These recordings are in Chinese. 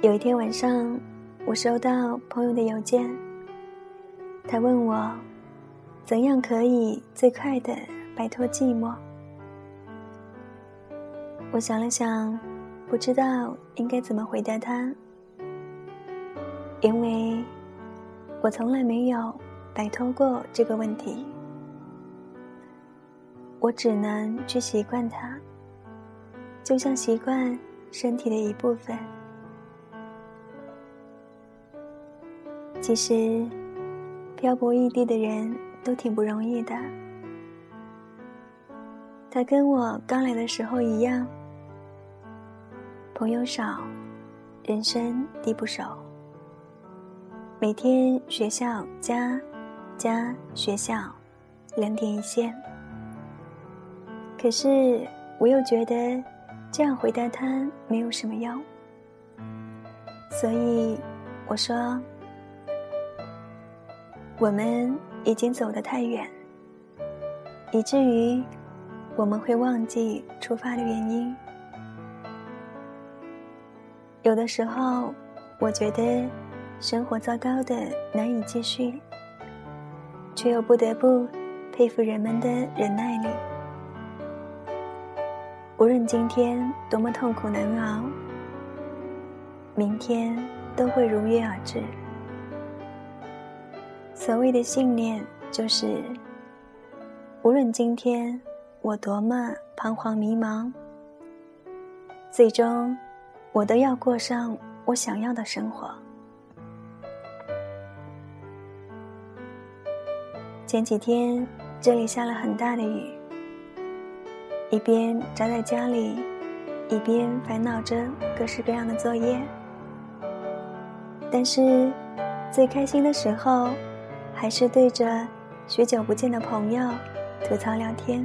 有一天晚上，我收到朋友的邮件，他问我，怎样可以最快的摆脱寂寞？我想了想，不知道应该怎么回答他，因为我从来没有摆脱过这个问题，我只能去习惯它，就像习惯身体的一部分。其实，漂泊异地的人都挺不容易的。他跟我刚来的时候一样。朋友少，人生地不熟。每天学校家，家学校，两点一线。可是我又觉得这样回答他没有什么用，所以我说：我们已经走得太远，以至于我们会忘记出发的原因。有的时候，我觉得生活糟糕的难以继续，却又不得不佩服人们的忍耐力。无论今天多么痛苦难熬，明天都会如约而至。所谓的信念，就是无论今天我多么彷徨迷茫，最终。我都要过上我想要的生活。前几天这里下了很大的雨，一边宅在家里，一边烦恼着各式各样的作业。但是最开心的时候，还是对着许久不见的朋友吐槽聊天，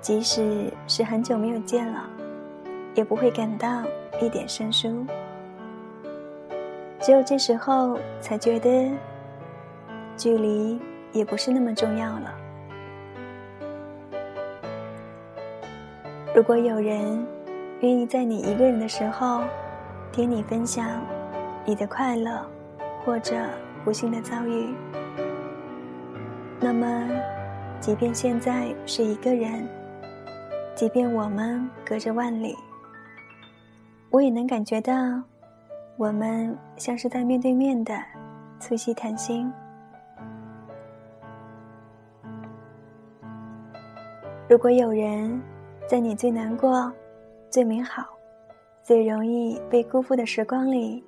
即使是很久没有见了。也不会感到一点生疏，只有这时候才觉得，距离也不是那么重要了。如果有人愿意在你一个人的时候，听你分享你的快乐或者不幸的遭遇，那么，即便现在是一个人，即便我们隔着万里。我也能感觉到，我们像是在面对面的促膝谈心。如果有人在你最难过、最美好、最容易被辜负的时光里，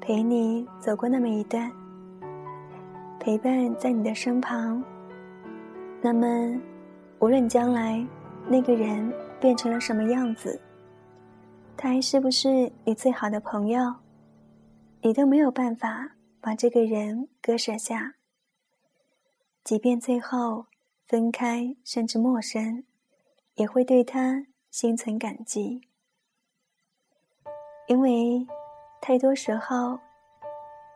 陪你走过那么一段，陪伴在你的身旁，那么，无论将来那个人变成了什么样子。他还是不是你最好的朋友？你都没有办法把这个人割舍下。即便最后分开，甚至陌生，也会对他心存感激。因为太多时候，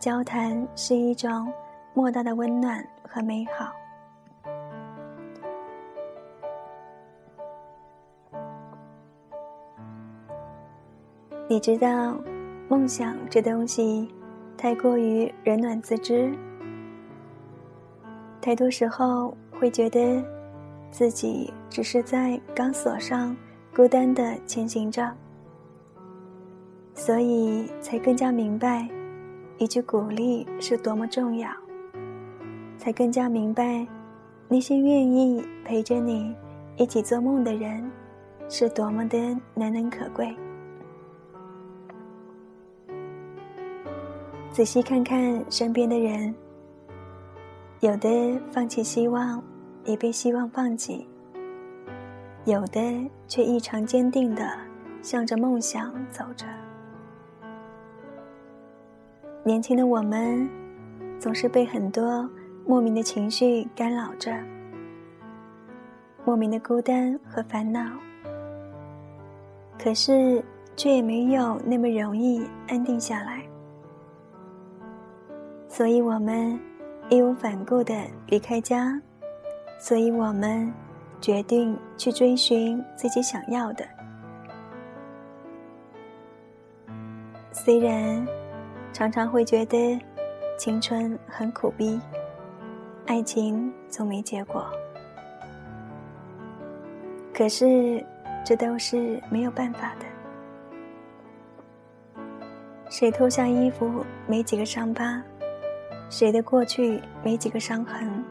交谈是一种莫大的温暖和美好。你知道，梦想这东西太过于冷暖自知。太多时候会觉得自己只是在钢索上孤单的前行着，所以才更加明白一句鼓励是多么重要，才更加明白那些愿意陪着你一起做梦的人是多么的难能可贵。仔细看看身边的人，有的放弃希望，也被希望放弃；有的却异常坚定的向着梦想走着。年轻的我们，总是被很多莫名的情绪干扰着，莫名的孤单和烦恼，可是却也没有那么容易安定下来。所以我们义无反顾的离开家，所以我们决定去追寻自己想要的。虽然常常会觉得青春很苦逼，爱情总没结果，可是这都是没有办法的。谁脱下衣服没几个伤疤，谁的过去没几个伤痕，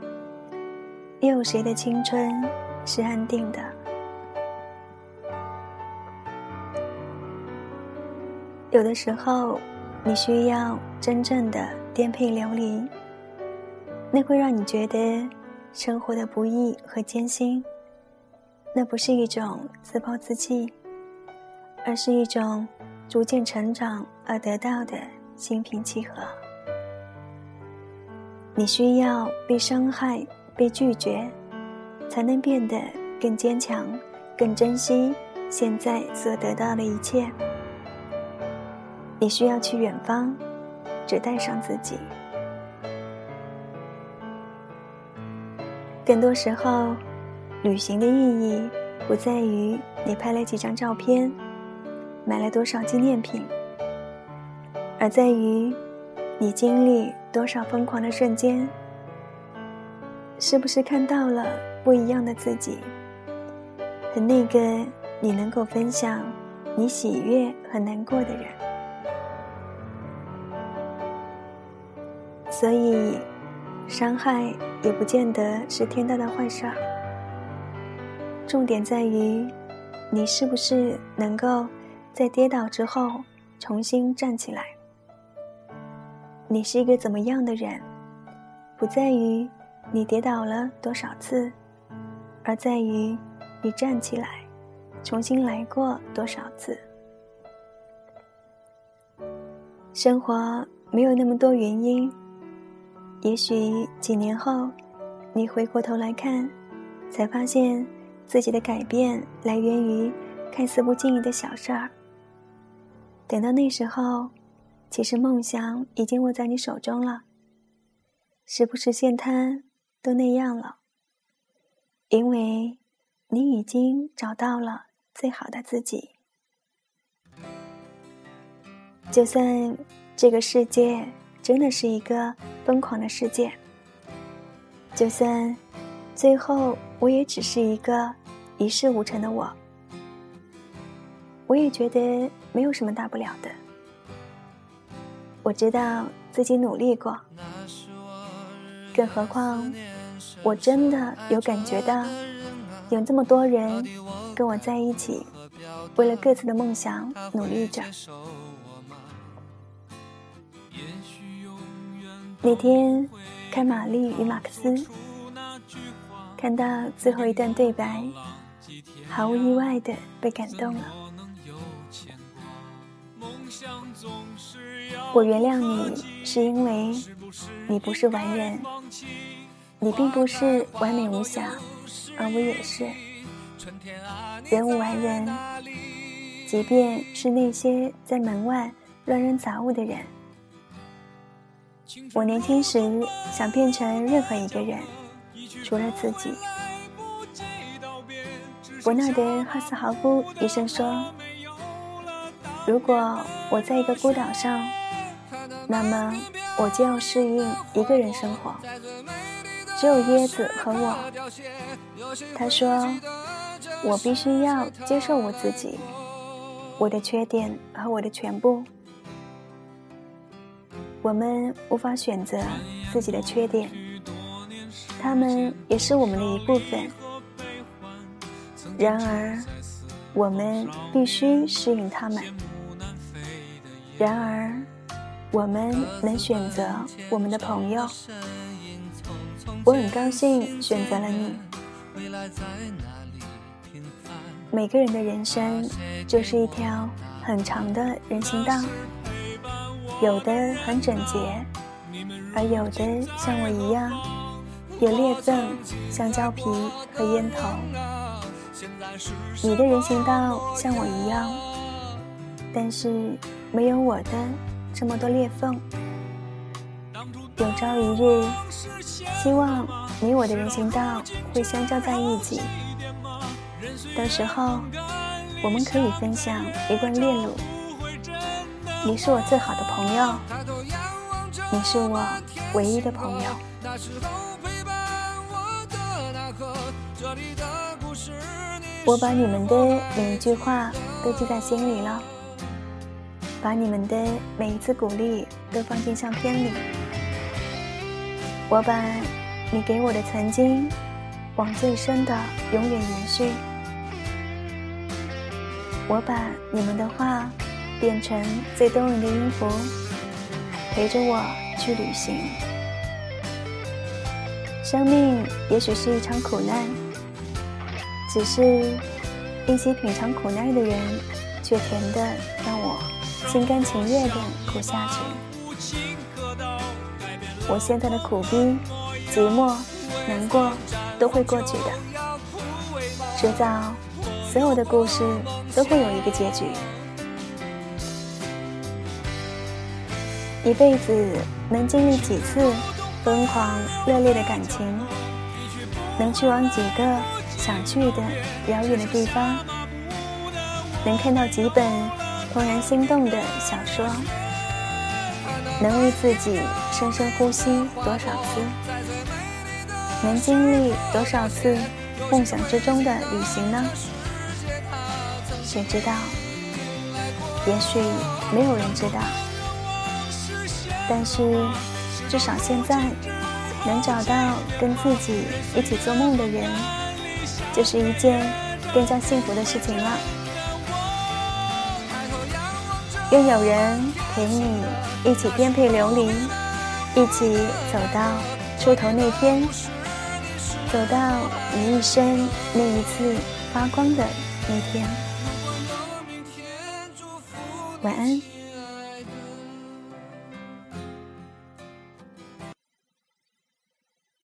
又有谁的青春是安定的？有的时候，你需要真正的颠沛流离，那会让你觉得生活的不易和艰辛。那不是一种自暴自弃，而是一种。逐渐成长而得到的心平气和。你需要被伤害、被拒绝，才能变得更坚强、更珍惜现在所得到的一切。你需要去远方，只带上自己。更多时候，旅行的意义不在于你拍了几张照片。买了多少纪念品，而在于你经历多少疯狂的瞬间，是不是看到了不一样的自己，和那个你能够分享你喜悦和难过的人。所以，伤害也不见得是天大的坏事儿。重点在于，你是不是能够。在跌倒之后，重新站起来。你是一个怎么样的人，不在于你跌倒了多少次，而在于你站起来，重新来过多少次。生活没有那么多原因，也许几年后，你回过头来看，才发现自己的改变来源于看似不经意的小事儿。等到那时候，其实梦想已经握在你手中了。实不实现它，都那样了。因为，你已经找到了最好的自己。就算这个世界真的是一个疯狂的世界，就算最后我也只是一个一事无成的我。我也觉得没有什么大不了的。我知道自己努力过，更何况我真的有感觉到，有这么多人跟我在一起，为了各自的梦想努力着。那天看《玛丽与马克思》，看到最后一段对白，毫无意外的被感动了。我原谅你，是因为你不是完人，你并不是完美无瑕，而我也是。人无完人，即便是那些在门外乱扔杂物的人。我年轻时想变成任何一个人，除了自己。伯纳德·哈斯豪夫医生说。如果我在一个孤岛上，那么我就要适应一个人生活，只有椰子和我。他说：“我必须要接受我自己，我的缺点和我的全部。我们无法选择自己的缺点，他们也是我们的一部分。然而，我们必须适应他们。”然而，我们能选择我们的朋友。我很高兴选择了你。每个人的人生就是一条很长的人行道，有的很整洁，而有的像我一样有裂缝，像胶皮和烟头。你的人行道像我一样，但是。没有我的这么多裂缝。有朝一日，希望你我的人行道会相交在一起。到时候，我们可以分享一段链路，你是我最好的朋友，你是我唯一的朋友。我把你们的每一句话都记在心里了，把你们的每一次鼓励都放进相片里。我把你给我的曾经往最深的永远延续。我把你们的话变成最动人的音符，陪着我去旅行。生命也许是一场苦难。只是一起品尝苦难的人，却甜的让我心甘情愿的苦下去。我现在的苦逼、寂寞、难过都会过去的，迟早所有的故事都会有一个结局。一辈子能经历几次疯狂热烈的感情，能去往几个。想去的遥远的地方，能看到几本怦然心动的小说，能为自己深深呼吸多少次，能经历多少次梦想之中的旅行呢？谁知道？也许没有人知道。但是，至少现在能找到跟自己一起做梦的人。就是一件更加幸福的事情了。愿有人陪你一起颠沛流离，一起走到出头那天，走到你一生那一次发光的那天。晚安。